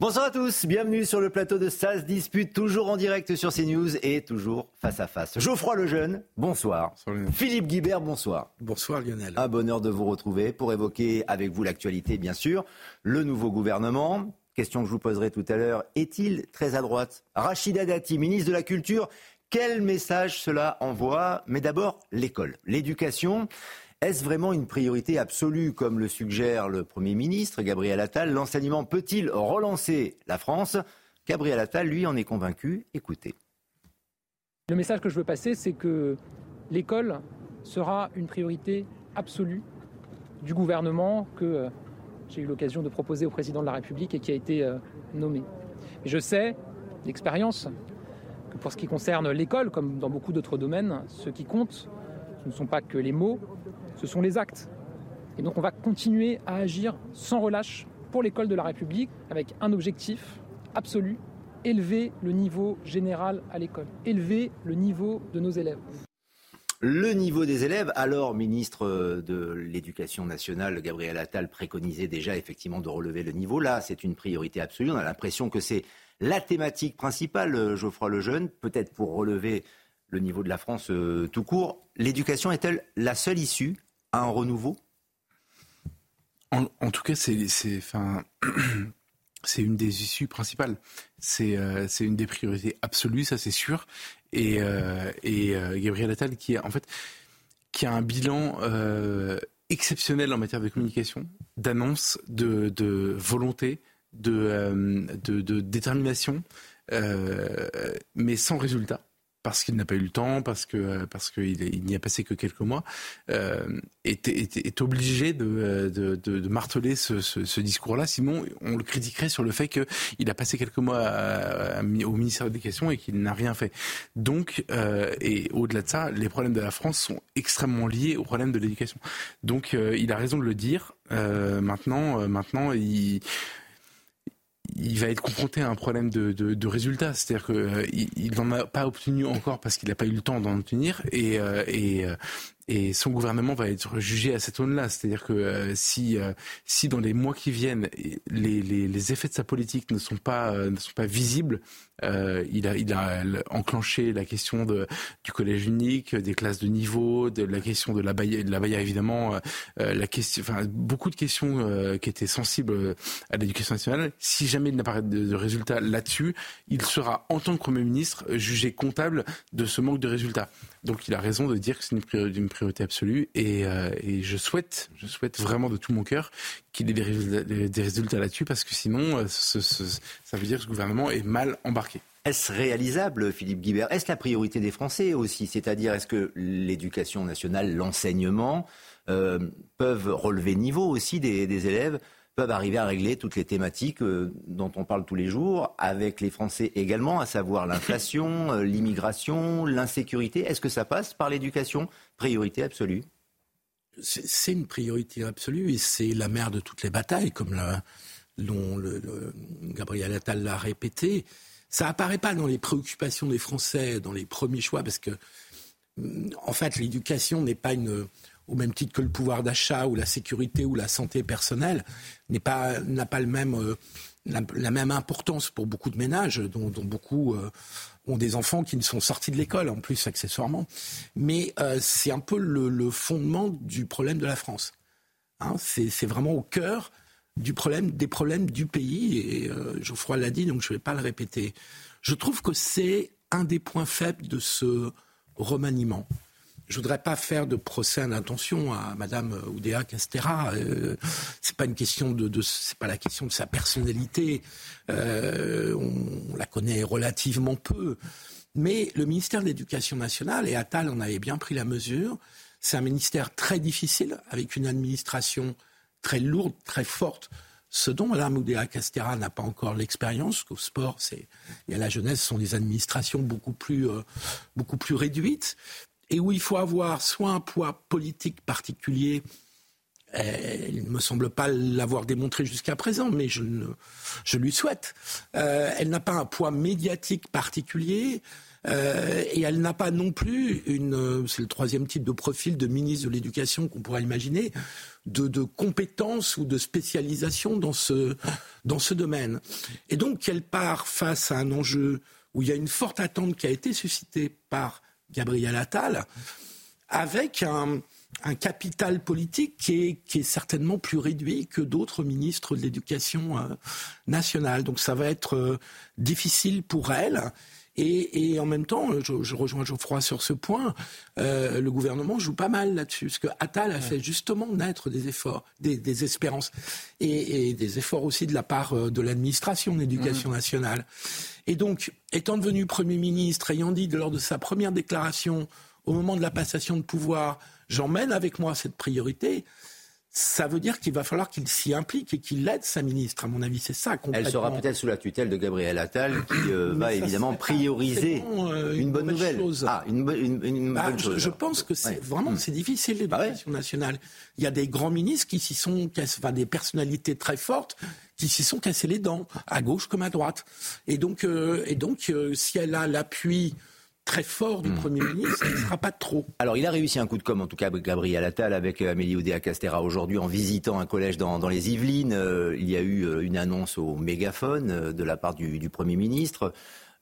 Bonsoir à tous, bienvenue sur le plateau de SAS Dispute, toujours en direct sur CNews et toujours face à face. Geoffroy Lejeune, bonsoir. Philippe Guibert, bonsoir. Bonsoir Lionel. Un bonheur de vous retrouver pour évoquer avec vous l'actualité, bien sûr, le nouveau gouvernement. Question que je vous poserai tout à l'heure, est-il très à droite? Rachida Dati, ministre de la Culture, quel message cela envoie? Mais d'abord, l'école, l'éducation. Est-ce vraiment une priorité absolue, comme le suggère le Premier ministre Gabriel Attal? L'enseignement peut-il relancer la France? Gabriel Attal, lui, en est convaincu. Écoutez. Le message que je veux passer, c'est que l'école sera une priorité absolue du gouvernement que euh, j'ai eu l'occasion de proposer au président de la République et qui a été euh, nommé. je sais d'expérience que pour ce qui concerne l'école, comme dans beaucoup d'autres domaines, ce qui compte, ce ne sont pas que les mots, ce sont les actes. Et donc on va continuer à agir sans relâche pour l'école de la République avec un objectif absolu, élever le niveau général à l'école, élever le niveau de nos élèves. Le niveau des élèves, alors ministre de l'Éducation nationale, Gabriel Attal préconisait déjà effectivement de relever le niveau. Là, c'est une priorité absolue. On a l'impression que c'est la thématique principale, Geoffroy Lejeune, peut-être pour relever le niveau de la France euh, tout court. L'éducation est-elle la seule issue un renouveau? En, tout cas, c'est c'est une des issues principales. C'est euh, une des priorités absolues, ça c'est sûr. Et, euh, euh, Gabriel Attal, qui, a un bilan exceptionnel en matière de communication, d'annonce, de, volonté, de détermination, mais sans résultat parce qu'il n'a pas eu le temps, parce que parce qu'il il, n'y a passé que quelques mois, euh, est, est, obligé de, de, de, marteler ce, ce, ce discours-là. Sinon, on le critiquerait sur le fait qu'il a passé quelques mois au ministère de l'Éducation et qu'il n'a rien fait. Donc, euh, et au-delà de ça, les problèmes de la France sont extrêmement liés aux problèmes de l'éducation. Donc, euh, il a raison de le dire. Euh, maintenant, maintenant, il il va être confronté à un problème de, de, de résultat. C'est-à-dire qu'il n'en a pas obtenu encore parce qu'il n'a pas eu le temps d'en obtenir. Et, euh, euh, et son gouvernement va être jugé à cette aune-là. C'est-à-dire que euh, si, euh, si dans les mois qui viennent, les, les, les effets de sa politique ne sont pas, euh, ne sont pas visibles, il, a, il a enclenché la question de, du collège unique, des classes de niveau, de la question de la baïa, de la baïa évidemment, la question, enfin, beaucoup de questions qui étaient sensibles à l'éducation nationale. Si jamais il n'a pas de, de résultats là-dessus, il sera, en tant que Premier ministre, jugé comptable de ce manque de résultats. Donc il a raison de dire que c'est une, priorité absolue euh, et, je souhaite, je souhaite vraiment de tout mon cœur qu'il ait des résultats, là-dessus parce que sinon euh, ça veut dire que ce gouvernement est mal embarqué. Est-ce réalisable, Philippe Guibert? Est-ce la priorité des Français aussi? C'est-à-dire, est-ce que l'éducation nationale, l'enseignement euh, peuvent relever niveau aussi des élèves peuvent arriver à régler toutes les thématiques euh, dont on parle tous les jours, avec les Français également, à savoir l'inflation, euh, l'immigration, l'insécurité. Est-ce que ça passe par l'éducation? Priorité absolue c'est une priorité absolue et c'est la mère de toutes les batailles, comme la, dont le, Gabriel Attal l'a répété. Ça apparaît pas dans les préoccupations des Français, dans les premiers choix, parce que, en fait, l'éducation n'est pas une, au même titre que le pouvoir d'achat ou la sécurité ou la santé personnelle, n'a pas, pas le même, euh, la, même importance pour beaucoup de ménages, dont, beaucoup euh, ont des enfants qui ne sont sortis de l'école, en plus, accessoirement. Mais euh, c'est un peu le, fondement du problème de la France. Hein. c'est vraiment au cœur du problème, des problèmes du pays, et Geoffroy l'a dit, donc je ne vais pas le répéter. Je trouve que c'est un des points faibles de ce remaniement je voudrais pas faire de procès en intention à Madame Oudéa Castera. Euh, c'est pas une question de, de c'est pas la question de sa personnalité. Euh, on, la connaît relativement peu. Mais le ministère de l'Éducation nationale, et Attal en avait bien pris la mesure, c'est un ministère très difficile, avec une administration très lourde, très forte. Ce dont Mme Oudéa Castera n'a pas encore l'expérience, qu'au sport et à la jeunesse, ce sont des administrations beaucoup plus, euh, beaucoup plus réduites, et où il faut avoir soit un poids politique particulier, il ne me semble pas l'avoir démontré jusqu'à présent, mais je, je lui souhaite. Euh, elle n'a pas un poids médiatique particulier. Euh, et elle n'a pas non plus une, c'est le troisième type de profil de ministre de l'Éducation qu'on pourrait imaginer, de, de compétences ou de spécialisation dans ce, dans ce domaine. Et donc, elle part face à un enjeu où il y a une forte attente qui a été suscitée par Gabriel Attal, avec un, capital politique qui est, qui est, certainement plus réduit que d'autres ministres de l'éducation euh, nationale. Donc ça va être euh, difficile pour elle. Et, et, en même temps, je, je, rejoins Geoffroy sur ce point, euh, le gouvernement joue pas mal là-dessus, parce que Attal a fait justement naître des efforts, des, des espérances, et, et, des efforts aussi de la part euh, de l'administration d'éducation mmh. nationale. Et donc, étant devenu Premier ministre, ayant dit lors de sa première déclaration, au moment de la passation de pouvoir, j'emmène avec moi cette priorité, ça veut dire qu'il va falloir qu'il s'y implique et qu'il aide sa ministre. À mon avis, c'est ça. Elle sera peut-être sous la tutelle de Gabriel Attal, qui euh, va évidemment prioriser euh, une, bonne nouvelle. Chose. Ah, une, une, une bah, bonne chose. Je pense que c'est ouais. vraiment c'est difficile l'éducation bah ouais. nationale. Il y a des grands ministres qui s'y sont, enfin des personnalités très fortes qui s'y sont cassés les dents, à gauche comme à droite. Et donc, euh, et donc, si elle a l'appui très fort du mmh. Premier ministre, il ne sera pas trop. Alors il a réussi un coup de com, en tout cas Gabriel Attal, avec euh, Amélie Oudéa-Castera aujourd'hui en visitant un collège dans, dans les Yvelines. Euh, il y a eu euh, une annonce au mégaphone de la part du, du Premier ministre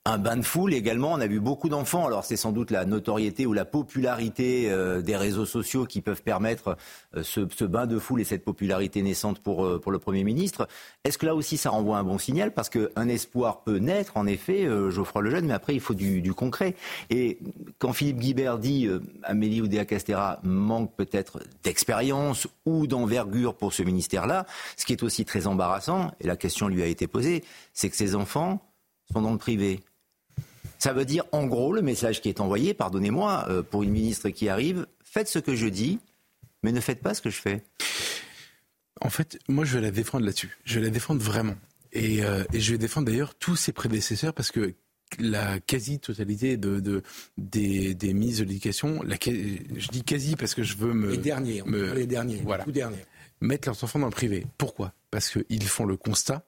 un bain de foule également. On a vu beaucoup d'enfants. Alors c'est sans doute la notoriété ou la popularité euh, des réseaux sociaux qui peuvent permettre euh, ce, bain de foule et cette popularité naissante pour, euh, pour le Premier ministre. Est-ce que là aussi ça renvoie un bon signal? Parce qu'un espoir peut naître, en effet, Geoffroy Lejeune, mais après il faut du, concret. Et quand Philippe Guibert dit Amélie Oudéa-Castera manque peut-être d'expérience ou d'envergure pour ce ministère-là, ce qui est aussi très embarrassant, et la question lui a été posée, c'est que ces enfants sont dans le privé. Ça veut dire, en gros, le message qui est envoyé, pardonnez-moi, euh, pour une ministre qui arrive, faites ce que je dis, mais ne faites pas ce que je fais. En fait, moi, je vais la défendre là-dessus. Je vais la défendre vraiment. Et, euh, et je vais défendre d'ailleurs tous ses prédécesseurs parce que la quasi-totalité de, de, des, des ministres de l'éducation, je dis quasi parce que je veux me... Les derniers, me, les derniers, voilà, tout derniers. Mettre leurs enfants dans le privé. Pourquoi? Parce qu'ils font le constat,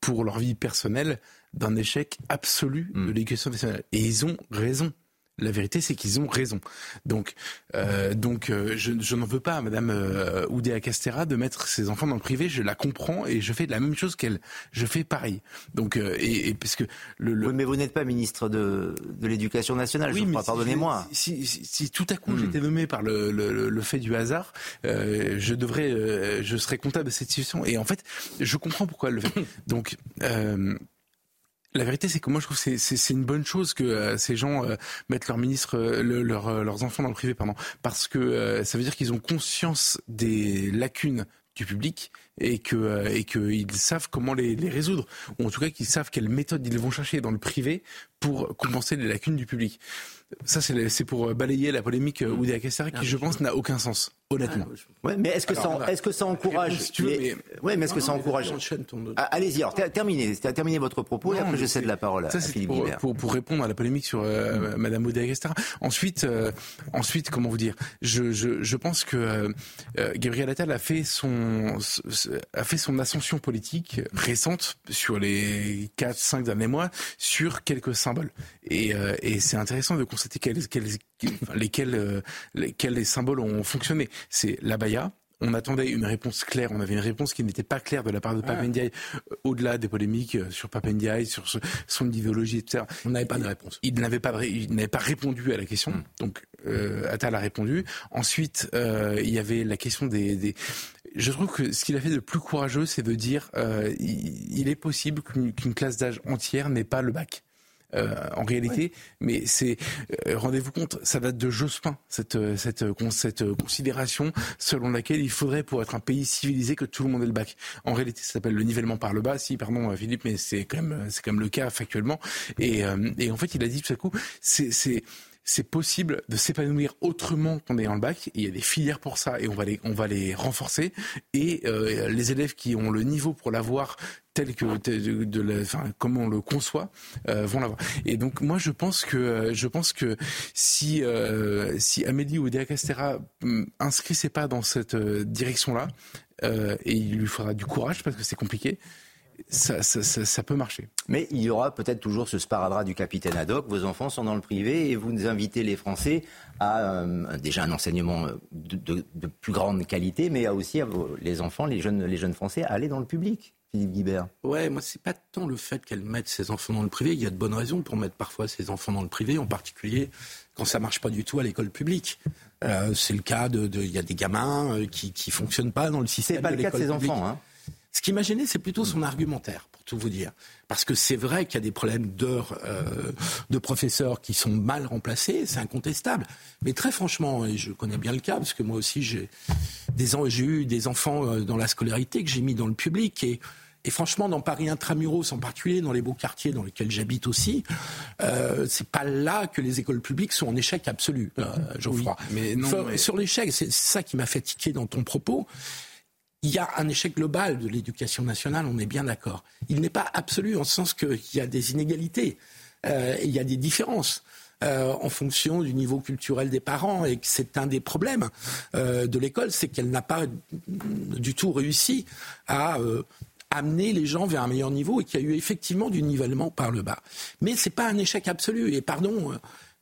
pour leur vie personnelle, d'un échec absolu de l'éducation nationale. Et ils ont raison. La vérité, c'est qu'ils ont raison. Donc, euh, donc, euh, je, je n'en veux pas à Madame euh, Oudéa Castera de mettre ses enfants dans le privé. Je la comprends et je fais la même chose qu'elle. Je fais pareil. Donc, euh, et, et parce que le, le... Oui, mais vous n'êtes pas ministre de, de l'Éducation nationale. Oui, je crois. Pardonnez-moi. Si, si, si, tout à coup mmh. j'étais nommé par le, le, le, fait du hasard, euh, je devrais, je serais comptable de cette situation. Et en fait, je comprends pourquoi elle le fait. Donc. La vérité, c'est que moi, je trouve que c'est une bonne chose que euh, ces gens euh, mettent leurs ministres, euh, le, leur, leurs enfants dans le privé, pardon, parce que ça veut dire qu'ils ont conscience des lacunes du public et que et qu'ils savent comment les, les, résoudre ou en tout cas qu'ils savent quelles méthodes ils vont chercher dans le privé pour compenser les lacunes du public. Ça, c'est pour balayer la polémique Oudéa Castera qui, je pense, n'a aucun sens, honnêtement. Ouais, mais est-ce que, ça, est que ça encourage si tu veux, mais... Ouais, mais est-ce que ça encourage ah, Allez-y, alors terminez, terminez votre propos non, et après je cède la parole à, ça, à Philippe pour. Pour, pour, répondre à la polémique sur euh, mmh. Madame Oudéa Castera. Ensuite, euh, ensuite, comment vous dire? Je, je, je pense que euh, Gabriel Attal a fait son a fait son ascension politique récente sur les 4-5 derniers mois sur quelques symboles. Et, euh, et c'est intéressant de constater quels, quels, lesquels, euh, lesquels les symboles ont fonctionné. C'est l'abaya, on attendait une réponse claire, on avait une réponse qui n'était pas claire de la part de Papendiaï, euh, au-delà des polémiques sur Papendiaï, sur ce, son idéologie, etc. On n'avait pas de réponse. Il, il n'avait pas, répondu à la question. Mm. Donc euh, Attal a répondu. Ensuite, euh, il y avait la question des, des... Je trouve que ce qu'il a fait de plus courageux, c'est de dire euh, il, il, est possible qu'une qu classe d'âge entière n'ait pas le bac euh, en réalité. Oui. Mais c'est euh, rendez-vous compte, ça date de Jospin cette cette cette considération selon laquelle il faudrait pour être un pays civilisé que tout le monde ait le bac. En réalité, ça s'appelle le nivellement par le bas. Si, pardon, Philippe, mais c'est quand même c'est quand même le cas factuellement. Et euh, et en fait, il a dit tout à coup, c'est c'est possible de s'épanouir autrement qu'en ayant le bac. Il y a des filières pour ça et on va les, on va les renforcer. Et euh, les élèves qui ont le niveau pour l'avoir tel que de, de, enfin, comme on le conçoit euh, vont l'avoir. Et donc moi je pense que je pense que si euh, si Amélie ou Castera hum, inscrit ses pas dans cette direction là et il lui faudra du courage parce que c'est compliqué ça, ça, ça, peut marcher. Mais il y aura peut-être toujours ce sparadrap du capitaine Haddock. Vos enfants sont dans le privé et vous invitez les Français à euh, déjà un enseignement de, de, plus grande qualité, mais à aussi à les enfants, les jeunes, les jeunes Français, à aller dans le public. Philippe Guibert. Ouais, moi c'est pas tant le fait qu'elle mette ses enfants dans le privé. Il y a de bonnes raisons pour mettre parfois ses enfants dans le privé, en particulier quand ça marche pas du tout à l'école publique. Euh, c'est le cas de, il y a des gamins euh, qui qui fonctionnent pas dans le système. C'est pas le cas de ses enfants, hein. Ce qui m'a gêné, c'est plutôt son argumentaire, pour tout vous dire. Parce que c'est vrai qu'il y a des problèmes d'heures euh, de professeurs qui sont mal remplacés, c'est incontestable. Mais très franchement, et je connais bien le cas, parce que moi aussi j'ai eu des enfants euh, dans la scolarité que j'ai mis dans le public et et franchement, dans Paris intramuros, en particulier dans les beaux quartiers dans lesquels j'habite aussi, euh, c'est pas là que les écoles publiques sont en échec absolu, euh, Geoffroy. mais non, Sur l'échec, c'est ça qui m'a fait tiquer dans ton propos il y a un échec global de l'éducation nationale, on est bien d'accord. Il n'est pas absolu en ce sens qu'il y a des inégalités, euh, il y a des différences. Euh, en fonction du niveau culturel des parents et que c'est un des problèmes euh, de l'école, c'est qu'elle n'a pas du tout réussi à amener les gens vers un meilleur niveau et qu'il y a eu effectivement du nivellement par le bas. Mais c'est pas un échec absolu. Et pardon,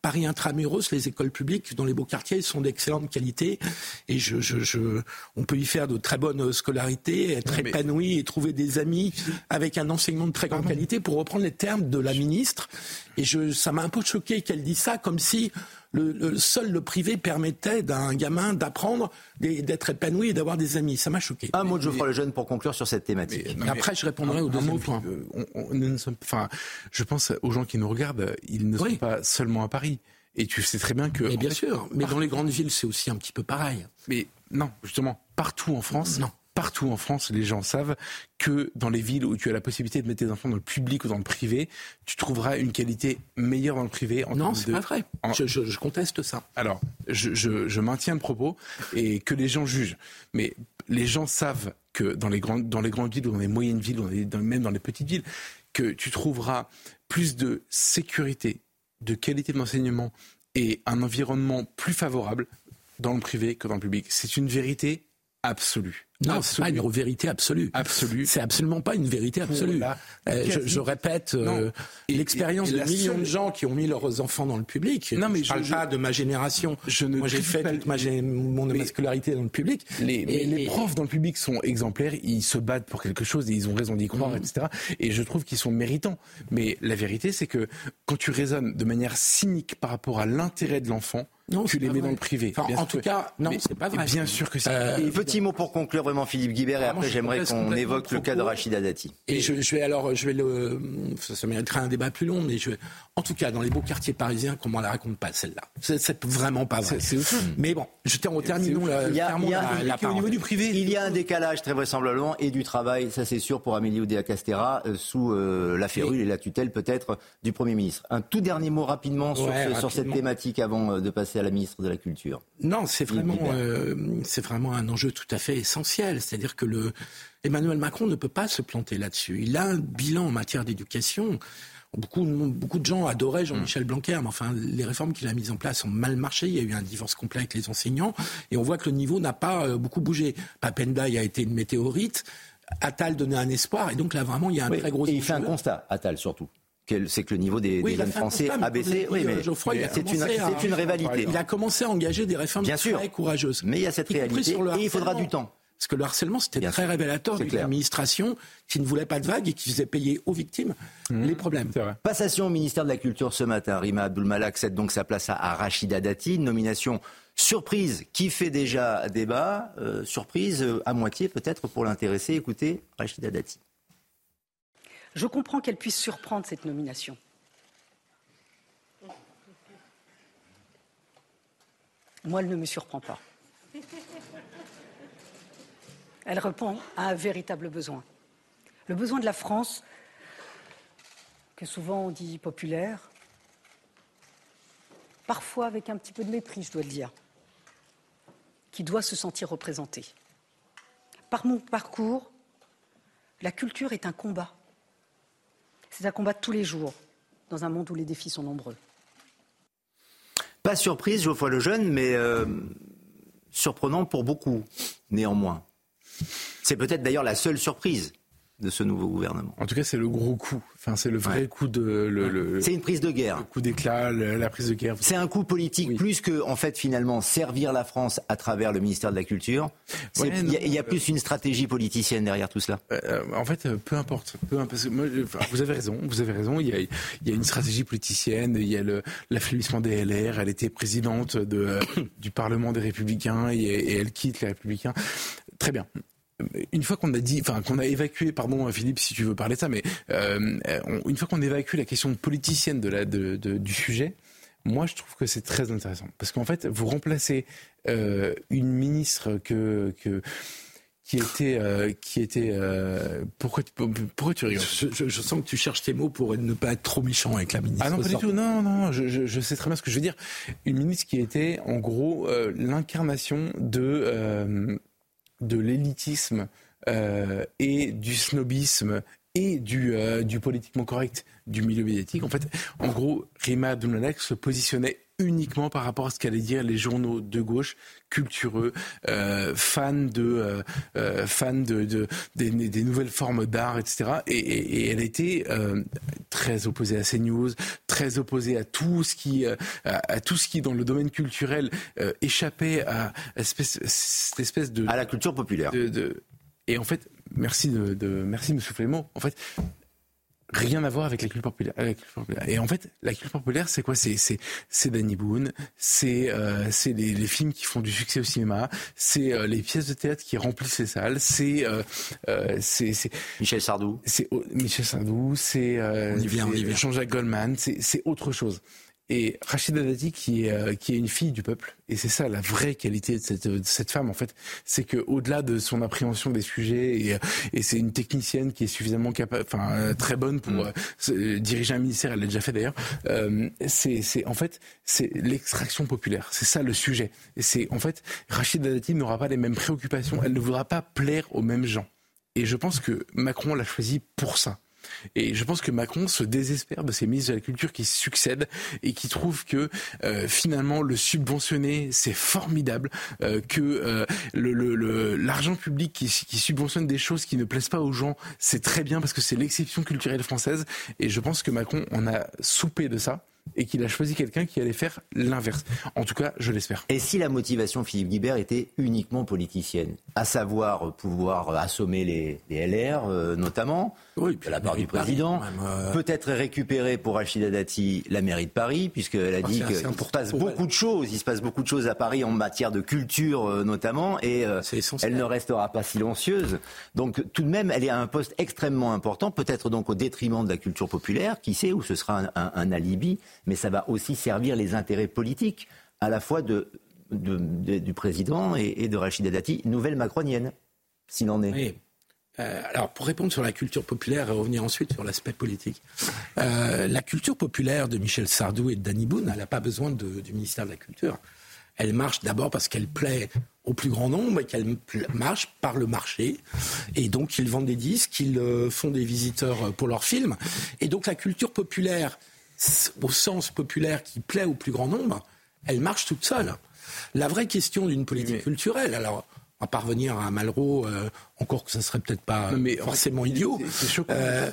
Paris intramuros, les écoles publiques dans les beaux quartiers sont d'excellente qualité et je, je, je, on peut y faire de très bonnes scolarités, être épanoui et trouver des amis avec un enseignement de très grande qualité, pour reprendre les termes de la ministre. Et je, ça m'a un peu choqué qu'elle dise ça, comme si le, seul le privé permettait d'un gamin d'apprendre, d'être épanoui et d'avoir des amis. Ça m'a choqué. Un mot de Geoffroy Lejeune pour conclure sur cette thématique. après, je répondrai au deuxième point. enfin, je pense aux gens qui nous regardent, ils ne sont pas seulement à Paris. Et tu sais très bien que. Mais bien sûr, mais dans les grandes villes, c'est aussi un petit peu pareil. Mais non, justement, partout en France, non partout en France, les gens savent que dans les villes où tu as la possibilité de mettre tes enfants dans le public ou dans le privé, tu trouveras une qualité meilleure dans le privé. En non, c'est pas vrai. Je, conteste ça. Alors, je, maintiens le propos et que les gens jugent. Mais les gens savent que dans les grandes, dans les grandes villes ou dans les moyennes villes, ou même dans les petites villes, que tu trouveras plus de sécurité, de qualité d'enseignement et un environnement plus favorable dans le privé que dans le public. C'est une vérité absolue. Non, c'est pas une vérité absolue. Absolue. C'est absolument pas une vérité absolue. Euh, je, répète euh, l'expérience de millions de gens qui ont mis leurs enfants dans le public. Non, mais je, parle pas de ma génération. Je ne Moi, j'ai fait toute ma, mon scolarité dans le public. Les, les profs dans le public sont exemplaires. Ils se battent pour quelque chose et ils ont raison d'y croire, mm. etc. Et je trouve qu'ils sont méritants. Mais la vérité, c'est que quand tu raisonnes de manière cynique par rapport à l'intérêt de l'enfant, non, tu les mets dans le privé. en tout cas, non, c'est pas vrai. Bien sûr que c'est. Euh, petit mot pour conclure vraiment Philippe Guibert et après j'aimerais qu'on évoque le cas de Rachida Dati. Et je, vais alors, je vais le, ça, mériterait un débat plus long, mais je, en tout cas dans les beaux quartiers parisiens, comment on la raconte pas celle-là C'est vraiment pas vrai. mais bon, je termine la, il y a, au niveau du privé, il y a un décalage très vraisemblablement et du travail, ça c'est sûr pour Amélie Oudéa Castera euh, sous euh, la férule et la tutelle peut-être du Premier ministre. Un tout dernier mot rapidement sur, sur cette thématique avant euh, de passer à la ministre de la Culture. Non, c'est vraiment, c'est vraiment un enjeu tout à fait essentiel. C'est-à-dire que le, Emmanuel Macron ne peut pas se planter là-dessus. Il a un bilan en matière d'éducation. Beaucoup, beaucoup de gens adoraient Jean-Michel Blanquer, mais enfin, les réformes qu'il a mises en place ont mal marché. Il y a eu un divorce complet avec les enseignants, et on voit que le niveau n'a pas euh, beaucoup bougé. Papenda a été une météorite. Attal donnait un espoir, et donc là, vraiment, il y a un très gros. Et il fait un constat, Attal surtout c'est que le niveau des, jeunes Français a baissé. Oui, mais, c'est une, une, rivalité. Il a commencé à engager des réformes très courageuses. Mais il y a cette réalité et il faudra du temps. Parce que le harcèlement, c'était très révélateur d'une administration qui ne voulait pas de vagues et qui faisait payer aux victimes mmh. les problèmes. Passation au ministère de la Culture ce matin. Rima Abdulmalak cède donc sa place à, Rachida Dati. nomination surprise qui fait déjà débat. Euh, surprise euh, à moitié peut-être pour l'intéresser. Écoutez, Rachida Dati. Je comprends qu'elle puisse surprendre cette nomination. Moi, elle ne me surprend pas. Elle répond à un véritable besoin. Le besoin de la France, que souvent on dit populaire, parfois avec un petit peu de mépris, je dois le dire, qui doit se sentir représenté. Par mon parcours, la culture est un combat. C'est un combat de tous les jours, dans un monde où les défis sont nombreux. Pas surprise, Geoffroy Lejeune, mais euh, surprenant pour beaucoup, néanmoins. C'est peut-être d'ailleurs la seule surprise de ce nouveau gouvernement. En tout cas, c'est le gros coup. Enfin, c'est le vrai coup de. Le, c'est une prise de guerre. Le coup d'éclat, la prise de guerre. C'est un coup politique plus que, en fait, finalement, servir la France à travers le ministère de la Culture. Il y, a plus une stratégie politicienne derrière tout cela. Euh, en fait, euh, peu importe. Peu, vous avez raison. Vous avez raison. Il y a, il y a une stratégie politicienne. Il y a l'affaiblissement des LR. Elle était présidente de, du Parlement des Républicains et, et elle quitte les Républicains. Très bien une fois qu'on a dit, enfin qu'on a évacué, pardon Philippe si tu veux parler de ça, mais euh, une fois qu'on évacue la question politicienne de la, de, du sujet, moi je trouve que c'est très intéressant. Parce qu'en fait vous remplacez euh, une ministre que, que qui était euh, qui était euh, pourquoi tu, pourquoi tu rigoles? Je, je, sens que tu cherches tes mots pour ne pas être trop méchant avec la ministre. Ah non pas du tout. Non non je, je, sais très bien ce que je veux dire. Une ministre qui était en gros euh, l'incarnation de de l'élitisme euh, et du snobisme et du, euh, du politiquement correct du milieu médiatique. En fait, en gros, Rima Abdulmalek se positionnait uniquement par rapport à ce qu'allaient dire les journaux de gauche cultureux, euh, fans de euh, fans de, de des, des, nouvelles formes d'art, etc. Et, et, et, elle était très opposée à ces news, très opposée à tout ce qui à, à, tout ce qui dans le domaine culturel échappait à, espèce, cette espèce de à la culture populaire. De, de, et en fait, merci de, de merci de me souffler le mot. En fait, rien à voir avec la culture populaire. Et en fait, la culture populaire, c'est quoi? C'est c'est c'est Danny Boone, c'est euh, c'est les, les, films qui font du succès au cinéma, c'est euh, les pièces de théâtre qui remplissent les salles, c'est euh, euh c'est Michel Sardou, c'est Michel Sardou, c'est Jean-Jacques Goldman, c'est c'est autre chose et Rachida Dati qui est euh, qui est une fille du peuple et c'est ça la vraie qualité de cette, de cette femme en fait c'est que au-delà de son appréhension des sujets et, et c'est une technicienne qui est suffisamment capable enfin euh, très bonne pour mm. euh, diriger un ministère elle l'a déjà fait d'ailleurs euh, c'est c'est en fait c'est l'extraction populaire c'est ça le sujet. Et c'est en fait Rachida Dati n'aura pas les mêmes préoccupations elle ne voudra pas plaire aux mêmes gens. Et je pense que Macron l'a choisi pour ça et je pense que Macron se désespère de ces ministres de la Culture qui succèdent et qui trouvent que euh, finalement le subventionner, c'est formidable, euh, que euh, l'argent le, public qui, qui, subventionne des choses qui ne plaisent pas aux gens, c'est très bien parce que c'est l'exception culturelle française. Et je pense que Macron en a soupé de ça et qu'il a choisi quelqu'un qui allait faire l'inverse. En tout cas, je l'espère. Et si la motivation Philippe Guibert était uniquement politicienne, à savoir pouvoir assommer les, les LR euh, notamment, oui, de la part du président, euh, peut-être récupérer pour Rachida Dati la mairie de Paris, puisqu'elle a ah, dit qu'il se passe beaucoup de choses, il se passe beaucoup de choses à Paris en matière de culture euh, notamment, et elle ne restera pas silencieuse. Donc tout de même, elle est à un poste extrêmement important, peut-être donc au détriment de la culture populaire, qui sait où ce sera un, un alibi mais ça va aussi servir les intérêts politiques à la fois de, du président et, de Rachida Dati, nouvelle macronienne, s'il en est. Euh, alors, pour répondre sur la culture populaire et revenir ensuite sur l'aspect politique, euh, la culture populaire de Michel Sardou et de Danny Boone, elle n'a pas besoin du ministère de la Culture. Elle marche d'abord parce qu'elle plaît au plus grand nombre et qu'elle marche par le marché. Et donc, ils vendent des disques, ils euh, font des visiteurs pour leurs films. Et donc, la culture populaire, au sens populaire qui plaît au plus grand nombre, elle marche toute seule. La vraie question d'une politique culturelle, alors à parvenir à Malraux, euh, encore que ça serait peut-être pas mais forcément idiot. C'est choquant. Euh,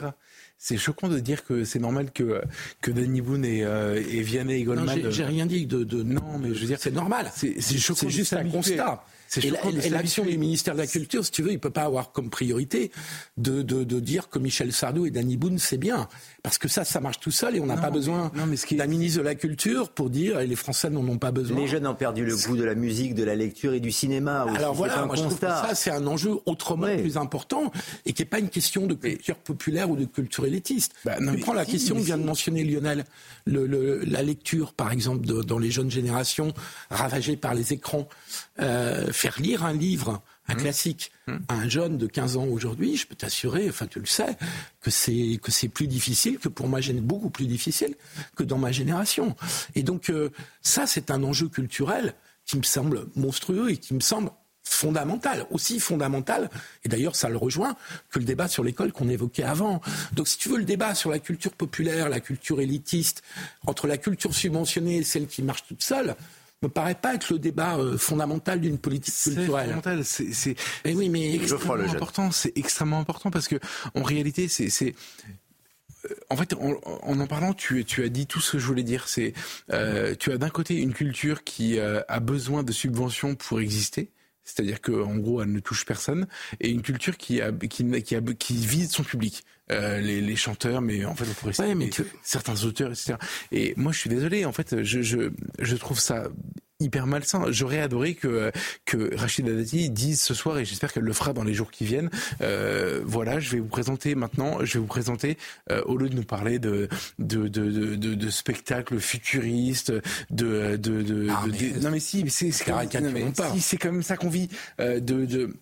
c'est choquant de dire que c'est normal que que Danny Boone et, euh, et Vianney et Goldman. J'ai rien dit de, de, non, mais je veux dire c'est normal. C'est juste un constat. Et l'action du ministère de la Culture, si tu veux, il peut pas avoir comme priorité de, de, de dire que Michel Sardou et Danny Boone, c'est bien. Parce que ça, ça marche tout seul et on n'a pas besoin d'un ministre de la Culture pour dire, et les Français n'en ont pas besoin. Les jeunes ont perdu le goût de la musique, de la lecture et du cinéma. Aussi. Alors voilà, moi je trouve que ça, c'est un enjeu autrement plus important et qui n'est pas une question de culture populaire ou de culture élitiste. Bah, tu prends la question que vient de mentionner Lionel, le, le, la lecture, par exemple, de, dans les jeunes générations ravagées par les écrans. Euh, faire lire un livre, un mmh. classique, mmh. à un jeune de 15 ans aujourd'hui, je peux t'assurer, enfin tu le sais, que c'est que c'est plus difficile que pour ma génération, beaucoup plus difficile que dans ma génération. Et donc euh, ça, c'est un enjeu culturel qui me semble monstrueux et qui me semble fondamental, aussi fondamental, et d'ailleurs ça le rejoint, que le débat sur l'école qu'on évoquait avant. Donc si tu veux le débat sur la culture populaire, la culture élitiste, entre la culture subventionnée et celle qui marche toute seule, me paraît pas être le débat euh, fondamental d'une politique culturelle. Fondamental, c'est eh oui, mais extrêmement important. C'est extrêmement important parce que en réalité, c'est euh, en fait, en, en, parlant, tu, tu, as dit tout ce que je voulais dire. C'est, euh, tu as d'un côté une culture qui a besoin de subventions pour exister, c'est-à-dire qu'en gros, elle ne touche personne, et une culture qui, a, qui, qui, a, qui vise son public. Euh, les, les, chanteurs, mais en fait, on pourrait ouais, mais certains auteurs, etc. Et moi, je suis désolé, en fait, je, je, je trouve ça hyper malsain. J'aurais adoré que que Rachida Dati dise ce soir et j'espère qu'elle le fera dans les jours qui viennent. Euh, voilà, je vais vous présenter maintenant. Je vais vous présenter euh, au lieu de nous parler de de de de, de spectacles futuristes, de de de, non, mais, non mais si, c'est c'est si, c'est quand même ça qu'on vit euh, de de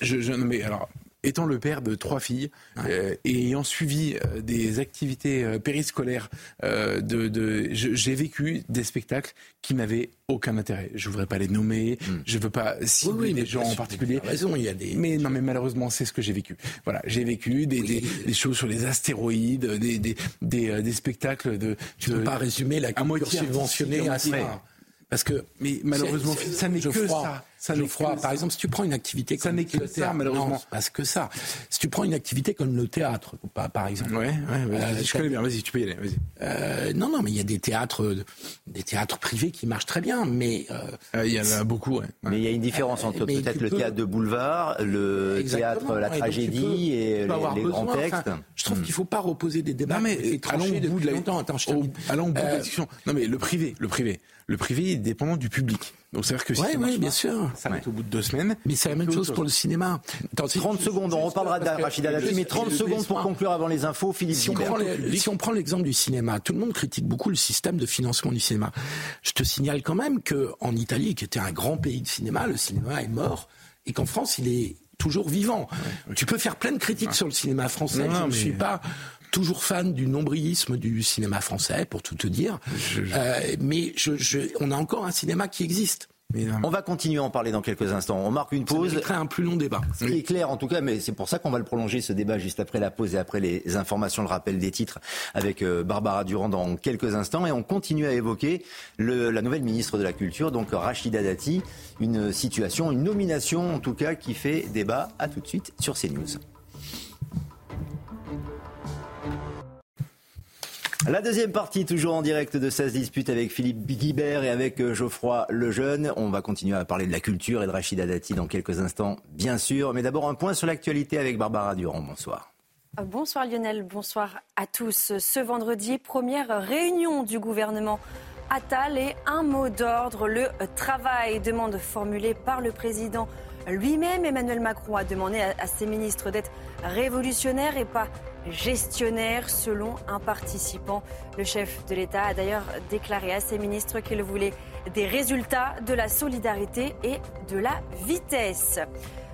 je, je non mais alors étant le père de trois filles euh, et ayant suivi euh, des activités euh, périscolaires, de, de j'ai vécu des spectacles qui n'avaient aucun intérêt. Je voudrais pas les nommer, hmm. je veux pas cibler des gens en particulier. Raison, il y a des. Mais non, mais malheureusement, c'est ce que j'ai vécu. Voilà, j'ai vécu des, des, des, choses sur les astéroïdes, des des, des, des spectacles de. Tu ne peux pas résumer la culture subventionnée à ça. Parce que, mais malheureusement, ça n'est que ça. Ça n'est froid. Par exemple, si tu prends une activité comme ça n'est que ça, malheureusement. parce que ça. Si tu prends une activité comme le théâtre, par exemple. Ouais, ouais, euh, je connais bien. Vas-y, tu peux y aller. Vas-y. Euh, non, non, mais il y a des théâtres, des théâtres privés qui marchent très bien, mais euh, euh il y en a beaucoup. Ouais. Mais il y a une différence entre peut-être le théâtre de boulevard, le théâtre, la tragédie et, les, grands textes. je trouve qu'il qu'il faut pas reposer des débats. Non, mais allons au bout de la longtemps. Attends, je allons au bout de la discussion. Non, mais le privé, le privé le privé est dépendant du public. Donc c'est-à-dire que si ouais, ouais, bien sûr. ça va au bout de deux semaines. Mais c'est la même chose pour le cinéma. 30 secondes, on reparlera de Rachida Dati, mais 30 secondes pour conclure avant les infos, Philippe si on, prend l'exemple du cinéma, tout le monde critique beaucoup le système de financement du cinéma. Je te signale quand même que en Italie, qui était un grand pays de cinéma, le cinéma est mort et qu'en France, il est toujours vivant. Tu peux faire plein de critiques sur le cinéma français. je ne suis pas toujours fan du nombrilisme du cinéma français, pour tout te dire. Euh, mais je, je, on a encore un cinéma qui existe. On va continuer à en parler dans quelques instants. On marque une pause. Ça un plus long débat. Ce qui est clair, en tout cas, mais c'est pour ça qu'on va le prolonger ce débat juste après la pause et après les informations, le rappel des titres avec euh, Barbara Durand dans quelques instants. Et on continue à évoquer le, la nouvelle ministre de la Culture, donc Rachida Dati. Une situation, une nomination en tout cas qui fait débat. À tout de suite sur CNews. La deuxième partie, toujours en direct de 16 disputes avec Philippe Guibert et avec euh, Geoffroy Lejeune. On va continuer à parler de la culture et de Rachida Dati dans quelques instants, bien sûr. Mais d'abord, un point sur l'actualité avec Barbara Durand. Bonsoir. Euh, bonsoir Lionel, bonsoir à tous. Ce vendredi, première réunion du gouvernement Attal et un mot d'ordre, le travail. Demande formulée par le président lui-même. Emmanuel Macron a demandé à ses ministres d'être révolutionnaires et pas gestionnaire selon un participant. Le chef de l'État a d'ailleurs déclaré à ses ministres qu'il voulait des résultats, de la solidarité et de la vitesse.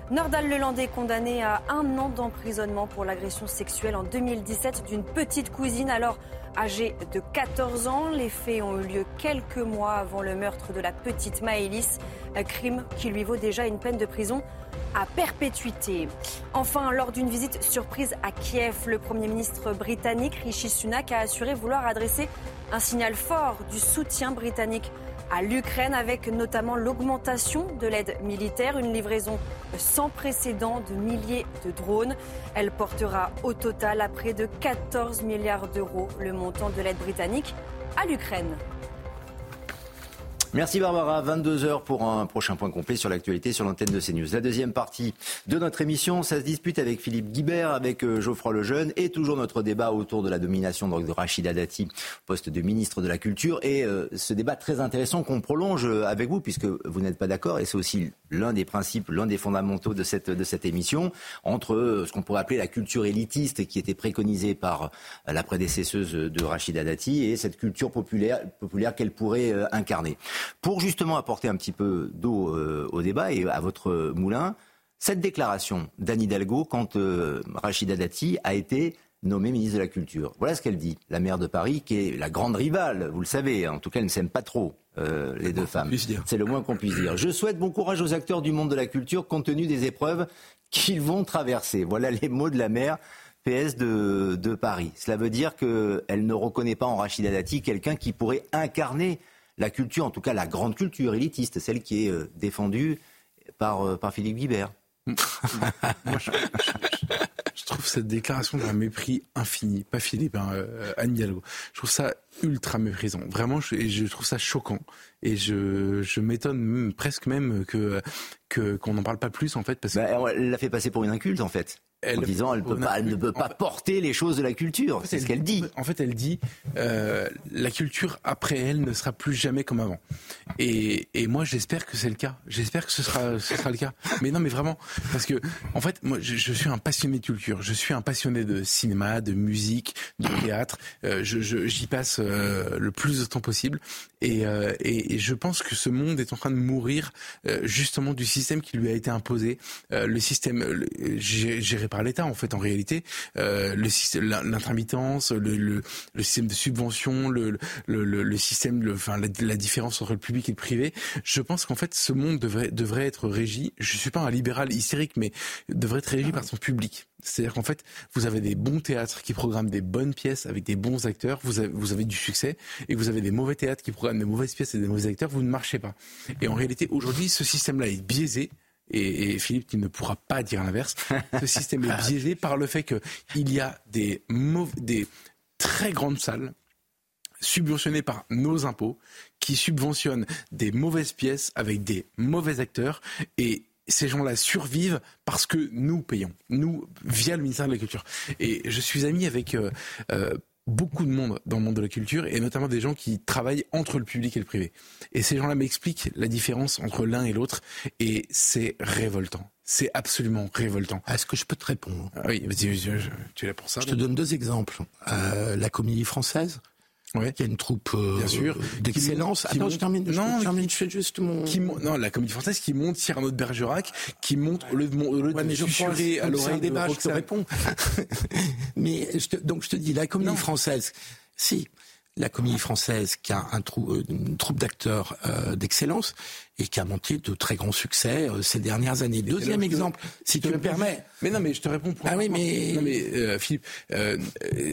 Nordal Lelandais condamné à un an d'emprisonnement pour l'agression sexuelle en 2017 d'une petite cousine alors âgée de 14 ans. Les faits ont eu lieu quelques mois avant le meurtre de la petite Maëlys, un crime qui lui vaut déjà une peine de prison à perpétuité. Enfin, lors d'une visite surprise à Kiev, le Premier ministre britannique Rishi Sunak a assuré vouloir adresser un signal fort du soutien britannique à l'Ukraine avec notamment l'augmentation de l'aide militaire, une livraison sans précédent de milliers de drones. Elle portera au total à près de 14 milliards d'euros le montant de l'aide britannique à l'Ukraine. Merci Barbara. 22h pour un prochain point complet sur l'actualité sur l'antenne de CNews. La deuxième partie de notre émission, ça se dispute avec Philippe Guibert, avec euh, Geoffroy Lejeune et toujours notre débat autour de la domination de Rachida Dati, poste de ministre de la Culture. Et euh, ce débat très intéressant qu'on prolonge avec vous puisque vous n'êtes pas d'accord et c'est aussi l'un des principes, l'un des fondamentaux de cette, de cette émission entre euh, ce qu'on pourrait appeler la culture élitiste qui était préconisée par la prédécesseuse de Rachida Dati et cette culture populaire, populaire qu'elle pourrait incarner. Pour justement apporter un petit peu d'eau au débat et à votre moulin, cette déclaration d'Anne Hidalgo quand Rachida Dati a été nommée ministre de la Culture. Voilà ce qu'elle dit, la maire de Paris, qui est la grande rivale, vous le savez, en tout cas elle ne s'aime pas trop, euh, les deux femmes. C'est le moins qu'on puisse dire. Je souhaite bon courage aux acteurs du monde de la culture compte tenu des épreuves qu'ils vont traverser. Voilà les mots de la maire PS de, de Paris. Cela veut dire qu'elle ne reconnaît pas en Rachida Dati quelqu'un qui pourrait incarner la culture, en tout cas la grande culture élitiste, celle qui est euh, défendue par, euh, par Philippe Guibert. Moi, je, trouve cette déclaration d'un mépris infini. Pas Philippe, hein, euh, Anne Hidalgo. Je trouve ça ultra méprisant. Vraiment, je, et je trouve ça choquant. Et je, je m'étonne presque même que qu'on n'en parle pas plus en fait. Parce bah, elle l'a fait passer pour une inculte en fait en disant elle, peut pas, ne peut pas porter les choses de la culture. C'est ce qu'elle dit. En fait, elle dit euh, la culture après elle ne sera plus jamais comme avant. Et, et moi, j'espère que c'est le cas. J'espère que ce sera, ce sera le cas. Mais non, mais vraiment, parce que en fait, moi, je, je suis un passionné de culture. Je suis un passionné de cinéma, de musique, de théâtre. Euh, je, j'y passe euh, le plus de temps possible. Et, euh, et, et, je pense que ce monde est en train de mourir justement du système qui lui a été imposé, le système géré l'État en fait en réalité, euh, l'intermittence, le, système de subvention, le, système, enfin la, différence entre le public et le privé. Je pense qu'en fait ce monde devrait être régi. Je suis pas un libéral hystérique, mais devrait être régi par son public. C'est-à-dire qu'en fait, vous avez des bons théâtres qui programment des bonnes pièces avec des bons acteurs, vous avez du succès, et vous avez des mauvais théâtres qui programment des mauvaises pièces et des mauvais acteurs, vous ne marchez pas. Et en réalité, aujourd'hui, ce système-là est biaisé et, et, Philippe qui ne pourra pas dire l'inverse. Ce système est biaisé par le fait qu'il y a des, des très grandes salles subventionnées par nos impôts qui subventionnent des mauvaises pièces avec des mauvais acteurs et ces gens-là survivent parce que nous payons, nous via le ministère de la Culture. Et je suis ami avec euh, euh, beaucoup de monde dans le monde de la culture et notamment des gens qui travaillent entre le public et le privé. Et ces gens-là m'expliquent la différence entre l'un et l'autre et c'est révoltant. C'est absolument révoltant. Est-ce que je peux te répondre? Oui, tu es là pour ça. Je te donne deux exemples. Euh, la comédie française, Ouais. qui a une troupe euh, Bien sûr. d'excellence. Attends, je termine. Non, je, termine, je fais juste mon. Qui, non, la comédie française qui monte Cyrano de Bergerac, qui monte le, le, ouais, mais je susurrer à l'oreille de je te réponds. mais je te, donc je te dis, la comédie française, si la comédie française qui a un trou, euh, une troupe d'acteurs euh, d'excellence et qui a monté de très grands succès euh, ces dernières années. Deuxième exemple, si tu me permets. Mais non, mais je te réponds pour. Ah oui, mais. Non, mais euh, Philippe, euh,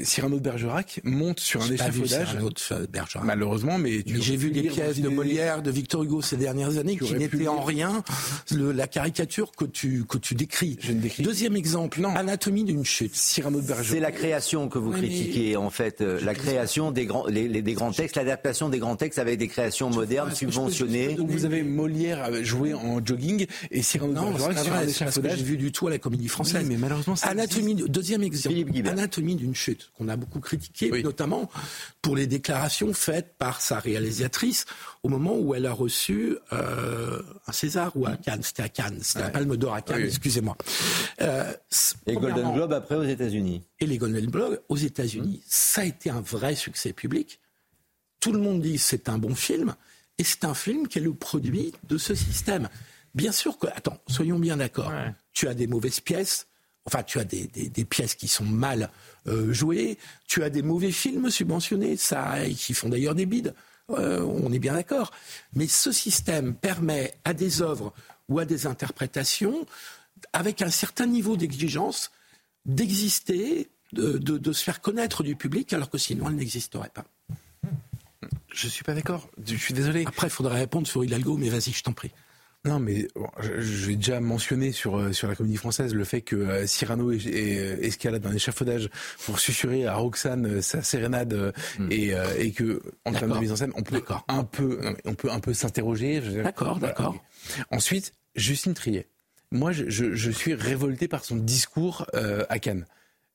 Cyrano de Bergerac monte sur un échafaudage. Cyrano de Bergerac. Malheureusement, mais. mais j'ai vu des pièces de Molière, de Victor Hugo ces dernières années qui n'étaient en rien le, la caricature que tu que tu décris. Je ne décris. Deuxième exemple, non. Anatomie d'une chute. Cyrano de Bergerac. C'est la création que vous critiquez en fait, la création des grands les, les, des grands textes, l'adaptation des grands textes avec des créations modernes subventionnées. Donc vous avez Molière joué en jogging et Cyrano non, de Bergerac sur un échafaudage. J'ai vu du tout à la comédie française. Oui, mais malheureusement, Anatomie, deuxième exemple. Anatomie d'une chute qu'on a beaucoup critiqué, oui. notamment pour les déclarations faites par sa réalisatrice au moment où elle a reçu euh, un César ou à Cannes. C'était à Cannes. C'était ouais. la Palme d'Or à Cannes. Oui. Excusez-moi. Euh, et Golden Globe après aux États-Unis. Et les Golden Globe aux États-Unis. Mmh. Ça a été un vrai succès public. Tout le monde dit c'est un bon film. Et c'est un film qui est le produit de ce système. Bien sûr que, attends, soyons bien d'accord. Ouais. Tu as des mauvaises pièces, enfin, tu as des, des, des pièces qui sont mal euh, jouées, tu as des mauvais films subventionnés, ça, qui font d'ailleurs des bides. Euh, on est bien d'accord. Mais ce système permet à des œuvres ou à des interprétations, avec un certain niveau d'exigence, d'exister, de, de, de se faire connaître du public, alors que sinon elle n'existerait pas. Je suis pas d'accord. Je suis désolé. Après, il faudrait répondre sur Hidalgo, mais vas-y, je t'en prie. Non, mais bon, vais déjà mentionner sur euh, sur la comédie française le fait que euh, Cyrano est, est, euh, escalade un échafaudage pour susurrer à Roxane euh, sa sérénade mm. et, et que en termes de mise en scène, on peut un peu on peut un peu s'interroger. D'accord, voilà. d'accord. Ensuite, Justine Triet. Moi, je, je, je, suis révolté par son discours à Cannes.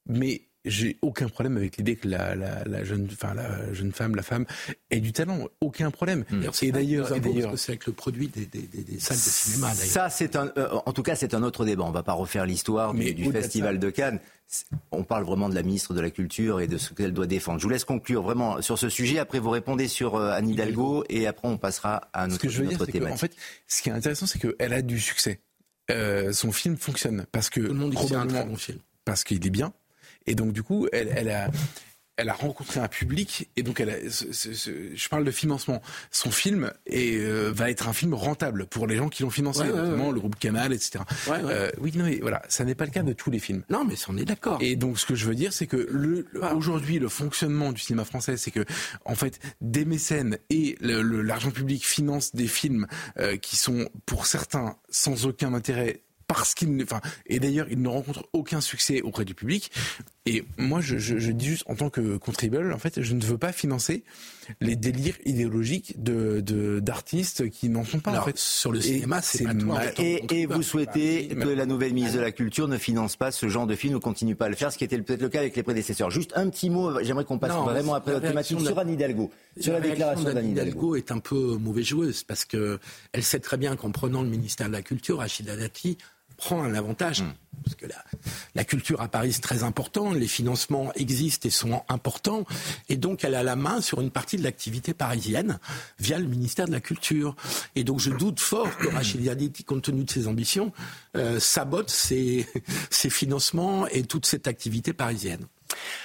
Mais j'ai aucun problème avec l'idée que la, la, la, jeune, enfin la jeune femme, la femme ait du talent, aucun problème. Mmh. Et d'ailleurs, c'est avec le produit des, des, des, salles de cinéma. Ça, c'est un, euh, en tout cas, c'est un autre débat. On va pas refaire l'histoire du, du festival de Cannes. On parle vraiment de la ministre de la Culture et de ce qu'elle doit défendre. Je vous laisse conclure vraiment sur ce sujet. Après, vous répondez sur euh, Anne Hidalgo et après, on passera à notre, ce que je veux dire, thématique. en fait, ce qui est intéressant, c'est qu'elle a du succès. Euh, son film fonctionne parce que tout le monde dit un très bon film. Parce qu'il est bien, et donc, du coup, elle, elle a, elle a rencontré un public et donc elle a, je parle de financement. Son film est, euh, va être un film rentable pour les gens qui l'ont financé, notamment le groupe Canal, etc. Euh, oui, non, mais voilà, ça n'est pas le cas de tous les films. Non, mais on est d'accord. Et donc ce que je veux dire, c'est que le, aujourd'hui le fonctionnement du cinéma français, c'est que en fait des mécènes et l'argent public financent des films euh, qui sont pour certains sans aucun intérêt parce qu'il, enfin, et d'ailleurs, il ne rencontre aucun succès auprès du public. Et moi, je, je, je, dis juste en tant que contribuable, en fait, je ne veux pas financer les délires idéologiques de d'artistes qui n'en sont pas. en fait, sur le cinéma, c'est Et, et vous souhaitez que la nouvelle ministre de la Culture ne finance pas ce genre de film ou continue pas à le faire, ce qui était peut-être le cas avec les prédécesseurs. Juste un petit mot, j'aimerais qu'on passe vraiment après la thématique sur Anne Hidalgo, sur la, déclaration d'Anne Hidalgo. est un peu mauvaise joueuse parce que elle sait très bien qu'en prenant le ministère de la Culture, Rachida Dati prend un avantage. Hmm. Parce que la, la, culture à Paris, c'est très important, les financements existent et sont importants, et donc elle a la main sur une partie de l'activité parisienne via le ministère de la Culture. Et donc je doute fort que Rachid Yaditi, compte tenu de ses ambitions, euh, sabote ses, ses financements et toute cette activité parisienne.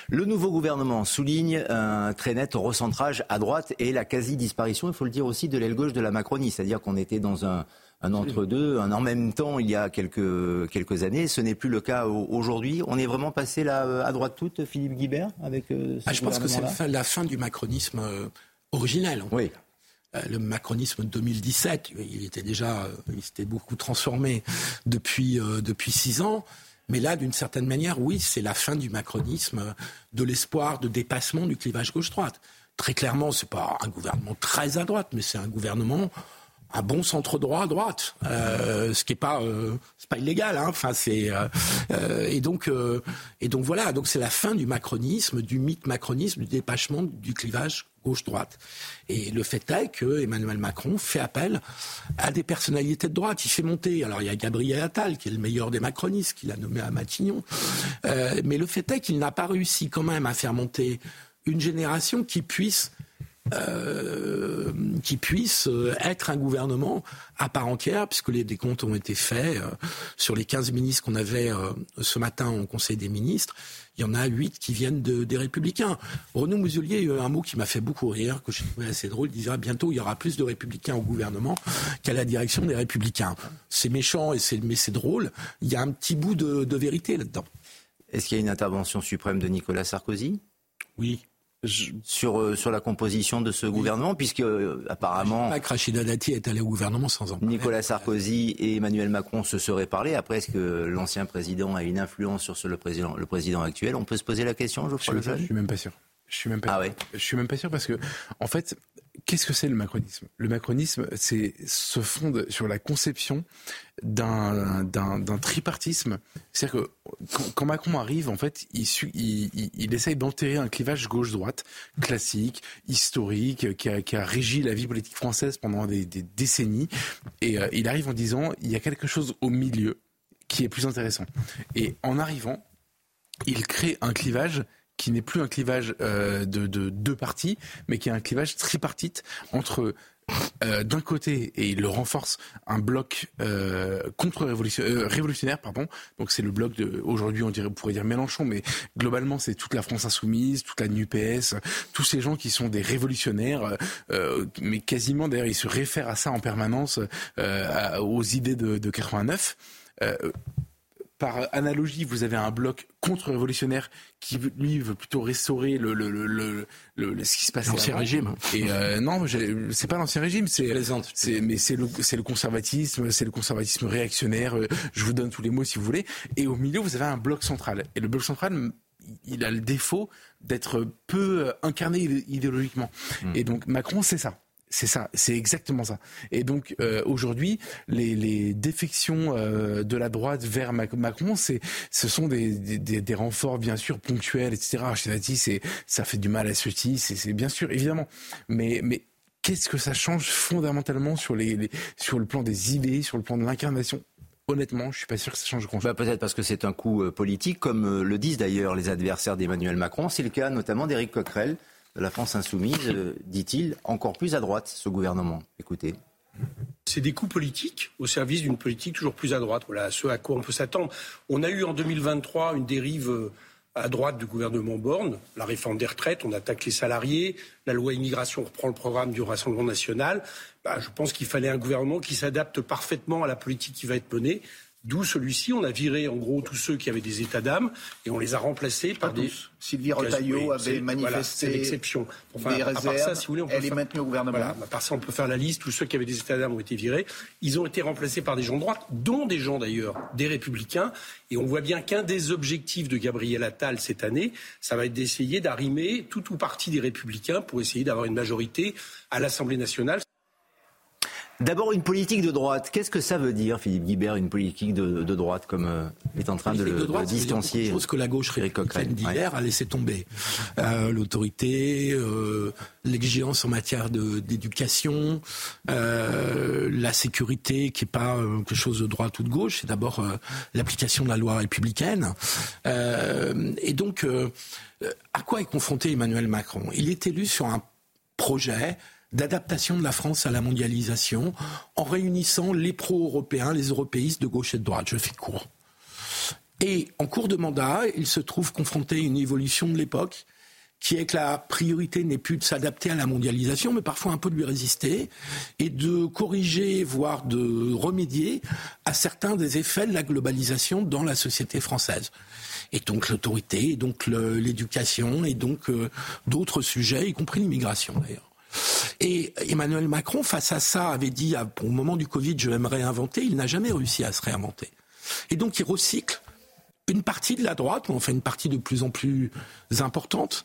Le nouveau gouvernement souligne un très net recentrage à droite et la quasi-disparition, il faut le dire aussi, de l'aile gauche de la Macronie. C'est-à-dire qu'on était dans un, un entre-deux, un en même temps il y a quelques, quelques années. Ce n'est plus le cas aujourd'hui. On est vraiment passé là à droite toute, Philippe Guibert, avec euh, ce ah, Je pense que c'est la fin du macronisme euh, originel. Oui. Euh, le macronisme de 2017, il était déjà, il s'était beaucoup transformé depuis depuis six ans. Mais là, d'une certaine manière, oui, c'est la fin du macronisme, de l'espoir de dépassement du clivage gauche-droite. Très clairement, c'est pas un gouvernement très à droite, mais c'est un gouvernement un bon centre droit à droite, euh, ce qui est pas euh, c'est pas illégal. Hein. Enfin c'est euh, et donc et donc voilà. Donc c'est la fin du macronisme, du mythe macronisme, du détachement du clivage gauche-droite. Et le fait est que Emmanuel Macron fait appel à des personnalités de droite. Il fait monter. Alors il y a Gabriel Attal qui est le meilleur des macronistes, qu'il a nommé à Matignon. mais le fait est qu'il n'a pas réussi quand même à faire monter une génération qui puisse euh, qui puisse euh, être un gouvernement à part entière, puisque les décomptes ont été faits euh, sur les 15 ministres qu'on avait ce matin au Conseil des ministres. Il y en a 8 qui viennent de, des Républicains. Renaud Muselier a eu un mot qui m'a fait beaucoup rire, que j'ai trouvé assez drôle. Il disait bientôt il y aura plus de Républicains au gouvernement qu'à la direction des Républicains. C'est méchant, et c'est, mais c'est drôle. Il y a un petit bout de, de vérité là-dedans. Est-ce qu'il y a une intervention suprême de Nicolas Sarkozy? Oui sur, euh, sur la composition de ce gouvernement, puisque euh, apparemment. Pas que Rachida Dati est allé au gouvernement sans en Nicolas Sarkozy et Emmanuel Macron se seraient parlé. Après, est-ce que l'ancien président a une influence sur le, président, le président actuel? On peut se poser la question, je crois. Je suis même pas sûr. Je suis même pas. Ah ouais? Je suis même pas sûr parce que, en fait, Qu'est-ce que c'est le macronisme? Le macronisme, c'est se fonde sur la conception d'un tripartisme. C'est-à-dire que quand, Macron arrive, en fait, il, il, essaye d'enterrer un clivage gauche-droite classique, historique, qui a, qui a, régi la vie politique française pendant des, des décennies. Et euh, il arrive en disant, il y a quelque chose au milieu qui est plus intéressant. Et en arrivant, il crée un clivage qui n'est plus un clivage euh, de, deux parties, mais qui est un clivage tripartite entre euh, d'un côté, et il le renforce, un bloc euh, contre-révolutionnaire, pardon. Donc c'est le bloc de, aujourd'hui on dirait, on pourrait dire Mélenchon, mais globalement c'est toute la France insoumise, toute la NUPS, tous ces gens qui sont des révolutionnaires, mais quasiment d'ailleurs ils se réfèrent à ça en permanence, aux idées de, de 89 par analogie, vous avez un bloc contre-révolutionnaire qui, lui, veut plutôt restaurer le, le, le, le ce qui se passe. L'ancien régime. Et euh, non, c'est pas l'ancien régime, c'est, mais c'est le, c'est le conservatisme, c'est le conservatisme réactionnaire. Euh, je vous donne tous les mots si vous voulez. Et au milieu, vous avez un bloc central. Et le bloc central, il a le défaut d'être peu incarné idéologiquement. Hmm. Et donc Macron, c'est ça. C'est ça, c'est exactement ça. Et donc euh, aujourd'hui, les, défections euh, de la droite vers Macron, c'est, ce sont des, des, renforts bien sûr ponctuels, etc. c'est, ça fait du mal à ceux-ci, c'est, bien sûr, évidemment. Mais, mais qu'est-ce que ça change fondamentalement sur, les, sur le plan des idées, sur le plan de l'incarnation? Honnêtement, je suis pas sûr que ça change grand-chose. Bah, peut-être parce que c'est un coup euh, politique, comme le disent d'ailleurs les adversaires d'Emmanuel Macron. C'est le cas notamment d'Éric Coquerel la France insoumise, euh, dit-il, encore plus à droite, ce gouvernement. Écoutez. C'est des coups politiques au service d'une politique toujours plus à droite. Voilà ce à quoi on peut s'attendre. On a eu en 2023 une dérive euh, à droite du gouvernement Borne, la réforme des retraites, on attaque les salariés, la loi immigration reprend le programme du Rassemblement national. Bah, je pense qu'il fallait un gouvernement qui s'adapte parfaitement à la politique qui va être menée. D'où celui-ci, on a viré en gros tous ceux qui avaient des états d'âme et on les a remplacés par des. Sylvie Retailleau avait manifesté. c'est l'exception. Enfin, des réserves. Ça, si vous voulez, on elle est maintenue au gouvernement. Voilà, à part ça, on peut faire la liste. Tous ceux qui avaient des états d'âme ont été virés. Ils ont été remplacés par des gens de droite, dont des gens d'ailleurs, des républicains. Et on voit bien qu'un des objectifs de Gabriel Attal cette année, ça va être d'essayer d'arrimer tout ou partie des républicains pour essayer d'avoir une majorité à l'Assemblée nationale. D'abord, une politique de droite. Qu'est-ce que ça veut dire, Philippe Guibert, une politique de, droite, comme euh, est en train de le, de distancier chose que la gauche républicaine d'hier a laissé tomber. Euh, l'autorité, euh, l'exigence en matière d'éducation, la sécurité, qui n'est pas quelque chose de droite ou de gauche, c'est d'abord l'application de la loi républicaine. et donc, à quoi est confronté Emmanuel Macron? Il est élu sur un projet d'adaptation de la France à la mondialisation en réunissant les pro-européens, les européistes de gauche et de droite. Je fais court. Et en cours de mandat, il se trouve confronté à une évolution de l'époque qui est que la priorité n'est plus de s'adapter à la mondialisation, mais parfois un peu de lui résister et de corriger, voire de remédier à certains des effets de la globalisation dans la société française. Et donc l'autorité, et donc l'éducation, et donc euh, d'autres sujets, y compris l'immigration d'ailleurs. Et Emmanuel Macron, face à ça, avait dit ah, au moment du Covid, je vais me réinventer. Il n'a jamais réussi à se réinventer. Et donc il recycle une partie de la droite, ou enfin une partie de plus en plus importante.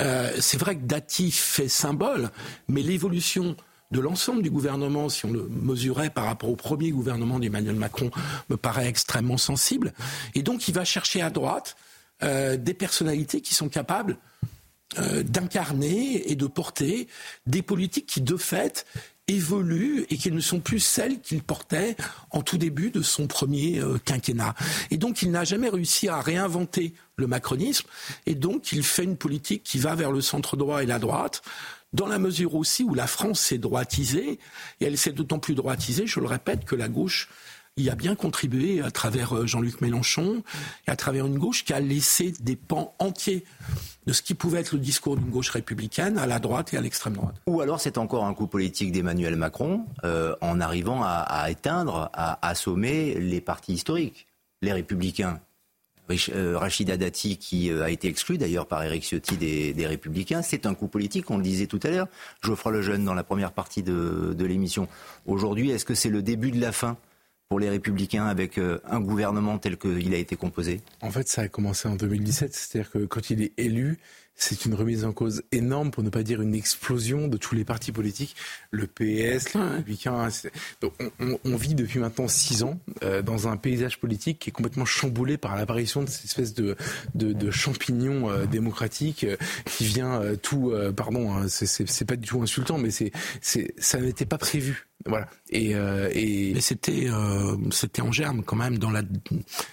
Euh, c'est vrai que Dati fait symbole, mais l'évolution de l'ensemble du gouvernement, si on le mesurait par rapport au premier gouvernement d'Emmanuel Macron, me paraît extrêmement sensible. Et donc il va chercher à droite euh, des personnalités qui sont capables euh, d'incarner et de porter des politiques qui, de fait, évoluent et qui ne sont plus celles qu'il portait en tout début de son premier euh, quinquennat. Et donc il n'a jamais réussi à réinventer le macronisme et donc il fait une politique qui va vers le centre droit et la droite dans la mesure aussi où la France s'est droitisée et elle s'est d'autant plus droitisée, je le répète, que la gauche y a bien contribué à travers euh, Jean-Luc Mélenchon et à travers une gauche qui a laissé des pans entiers de ce qui pouvait être le discours d'une gauche républicaine à la droite et à l'extrême droite. Ou alors c'est encore un coup politique d'Emmanuel Macron euh, en arrivant à, éteindre, à assommer les partis historiques, les républicains. Euh, Rachida Dati, qui a été exclu d'ailleurs par Éric Ciotti des, Républicains, c'est un coup politique, on le disait tout à l'heure. Geoffroy Lejeune dans la première partie de l'émission. Aujourd'hui, est-ce que c'est le début de la fin pour les Républicains avec euh, un gouvernement tel qu'il a été composé? En fait, ça a commencé en 2017, c'est-à-dire que quand il est élu, c'est une remise en cause énorme, pour ne pas dire une explosion de tous les partis politiques, le PS, les Républicains. on, vit depuis maintenant six ans euh, dans un paysage politique qui est complètement chamboulé par l'apparition de cette espèce de, de, champignon euh, démocratique qui vient tout, pardon, hein, c'est pas du tout insultant, mais c'est, ça n'était pas prévu. Voilà. Et, euh, et... Mais c'était euh, c'était en germe quand même dans la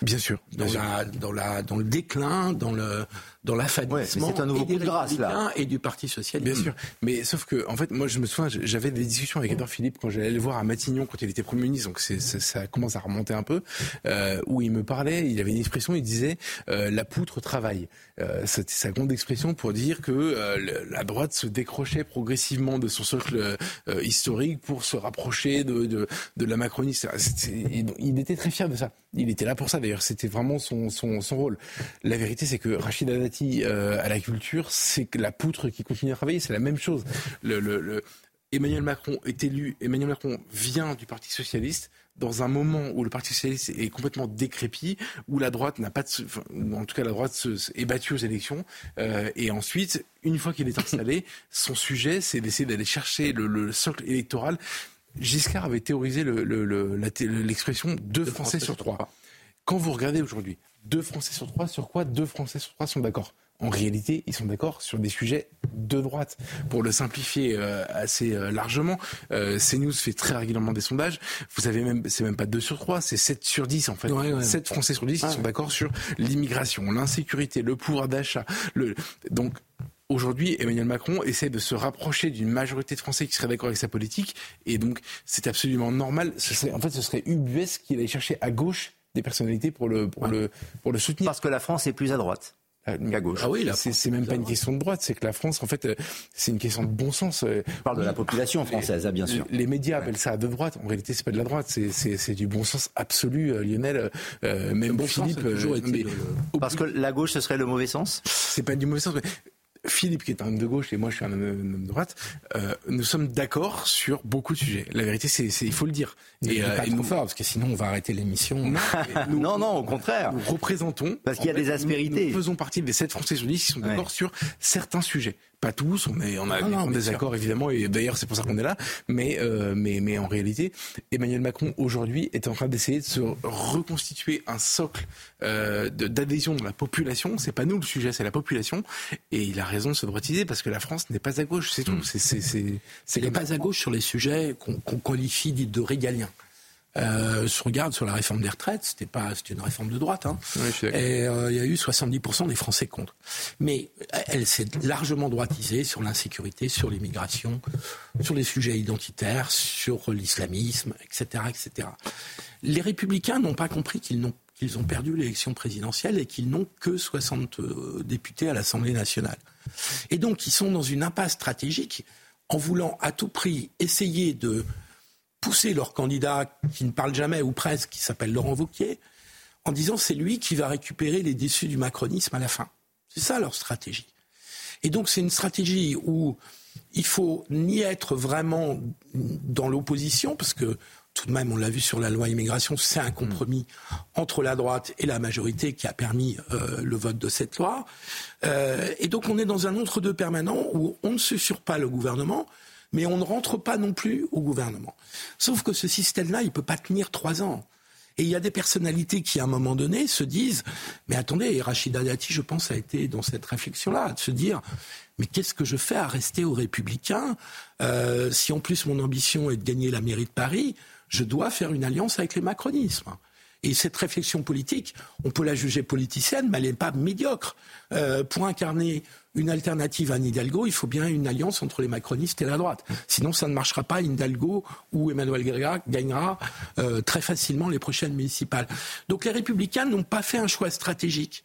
bien sûr dans la dans la dans le déclin dans le dans l'affadissement c'est un nouveau coup de grâce là et du Parti socialiste. Bien sûr. Mais sauf que en fait moi je me souviens j'avais des discussions avec Edouard Philippe quand j'allais le voir à Matignon quand il était premier ministre donc c'est, ça, commence à remonter un peu euh, où il me parlait il avait une expression il disait euh, la poutre travaille. Euh, c'était sa grande expression pour dire que euh, la droite se décrochait progressivement de son socle historique pour se rapprocher de, de, de la Macronie. Il était très fier de ça. Il était là pour ça d'ailleurs. C'était vraiment son, son, son, rôle. La vérité, c'est que Rachid Dati euh, à la culture, c'est la poutre qui continue à travailler. C'est la même chose. Le, le, le, Emmanuel Macron est élu. Emmanuel Macron vient du Parti socialiste dans un moment où le Parti socialiste est complètement décrépit, où la droite n'a pas de, enfin, en tout cas la droite se, est battue aux élections, euh, et ensuite, une fois qu'il est installé, son sujet, c'est d'essayer d'aller chercher le, le, socle électoral. Giscard avait théorisé l'expression le, deux Français, sur trois. Quand vous regardez aujourd'hui, deux Français sur trois, sur quoi deux Français sur trois sont d'accord? En réalité, ils sont d'accord sur des sujets de droite. Pour le simplifier euh, assez euh, largement, euh, CNews fait très régulièrement des sondages. Vous savez même, c'est même pas 2 sur 3, c'est 7 sur 10 en fait. 7 Français sur 10 qui sont d'accord sur l'immigration, l'insécurité, le pouvoir d'achat. Le... Donc Aujourd'hui, Emmanuel Macron essaie de se rapprocher d'une majorité de Français qui seraient d'accord avec sa politique, et donc c'est absolument normal. Ce serait, en fait, ce serait UBS qui allait chercher à gauche des personnalités pour le, pour le, pour le soutenir. Parce que la France est plus à droite. À gauche. Ah oui, c'est même pas une question de droite, c'est que la France, en fait, euh, c'est une question de bon sens. Euh, On parle de la population française, hein, bien sûr. Les médias appellent ça de droite. En réalité, c'est pas de la droite, c'est du bon sens absolu, euh, Lionel. même bon Philippe. Toujours été Parce que la gauche, ce serait le mauvais sens? C'est pas du mauvais sens. Philippe, qui est un homme de gauche, et moi, je suis un homme de droite, euh, nous sommes d'accord sur beaucoup de sujets. La vérité, c'est, il faut le dire. Et, euh, pas trop fort, parce que sinon, on va arrêter l'émission. Non, non, au contraire. Nous représentons. Parce qu'il y a des aspérités. Nous, faisons partie des sept Français sur qui sont d'accord sur certains sujets pas tous, on, est, on a des désaccords évidemment, et d'ailleurs c'est pour ça qu'on est là, mais, euh, mais, mais en réalité, Emmanuel Macron aujourd'hui est en train d'essayer de se reconstituer un socle euh, d'adhésion de la population. C'est pas nous le sujet, c'est la population, et il a raison de se droitiser parce que la France n'est pas à gauche, c'est tout. Hmm. C'est, c'est, pas à gauche sur les sujets qu'on, qualifie de régaliens. Euh, je regarde sur la réforme des retraites, c'était pas, c'était une réforme de droite, hein. et euh, il y a eu 70% des Français contre. Mais elle s'est largement droitisée sur l'insécurité, sur l'immigration, sur les sujets identitaires, sur l'islamisme, etc., etc. Les Républicains n'ont pas compris qu'ils n'ont qu'ils ont perdu l'élection présidentielle et qu'ils n'ont que 60 euh, députés à l'Assemblée nationale. Et donc, ils sont dans une impasse stratégique en voulant à tout prix essayer de pousser leur candidat qui ne parle jamais ou presque, qui s'appelle Laurent Wauquiez, en disant c'est lui qui va récupérer les déçus du macronisme à la fin. C'est ça leur stratégie. Et donc c'est une stratégie où il faut ni être vraiment dans l'opposition, parce que tout de même, on l'a vu sur la loi immigration, c'est un compromis entre la droite et la majorité qui a permis euh, le vote de cette loi. Euh, et donc on est dans un entre-deux permanent où on ne susurre pas le gouvernement, mais on ne rentre pas non plus au gouvernement. Sauf que ce système-là, il ne peut pas tenir trois ans. Et il y a des personnalités qui, à un moment donné, se disent Mais attendez, Rachida Dati, je pense, a été dans cette réflexion-là, de se dire Mais qu'est-ce que je fais à rester aux Républicains euh, Si en plus mon ambition est de gagner la mairie de Paris, je dois faire une alliance avec les macronismes. Et cette réflexion politique, on peut la juger politicienne, mais elle n'est pas médiocre. Euh, pour incarner une alternative à Hidalgo, il faut bien une alliance entre les macronistes et la droite. Sinon, ça ne marchera pas. Hidalgo ou Emmanuel Guerra gagnera euh, très facilement les prochaines municipales. Donc les républicains n'ont pas fait un choix stratégique.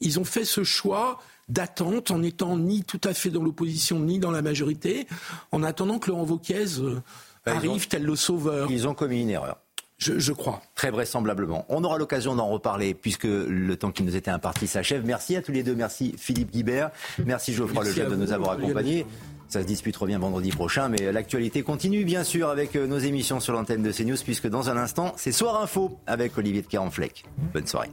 Ils ont fait ce choix d'attente en étant ni tout à fait dans l'opposition ni dans la majorité, en attendant que Laurent Wauquiez euh, arrive tel le sauveur. Ils ont commis une erreur. Je, crois. Très vraisemblablement. On aura l'occasion d'en reparler puisque le temps qui nous était imparti s'achève. Merci à tous les deux. Merci Philippe Guibert. Merci Geoffroy Lejeune de nous avoir accompagnés. Ça se dispute revient vendredi prochain, mais l'actualité continue bien sûr avec euh, nos émissions sur l'antenne de CNews puisque dans un instant, c'est Soir Info avec Olivier de Carenfleck. Bonne soirée.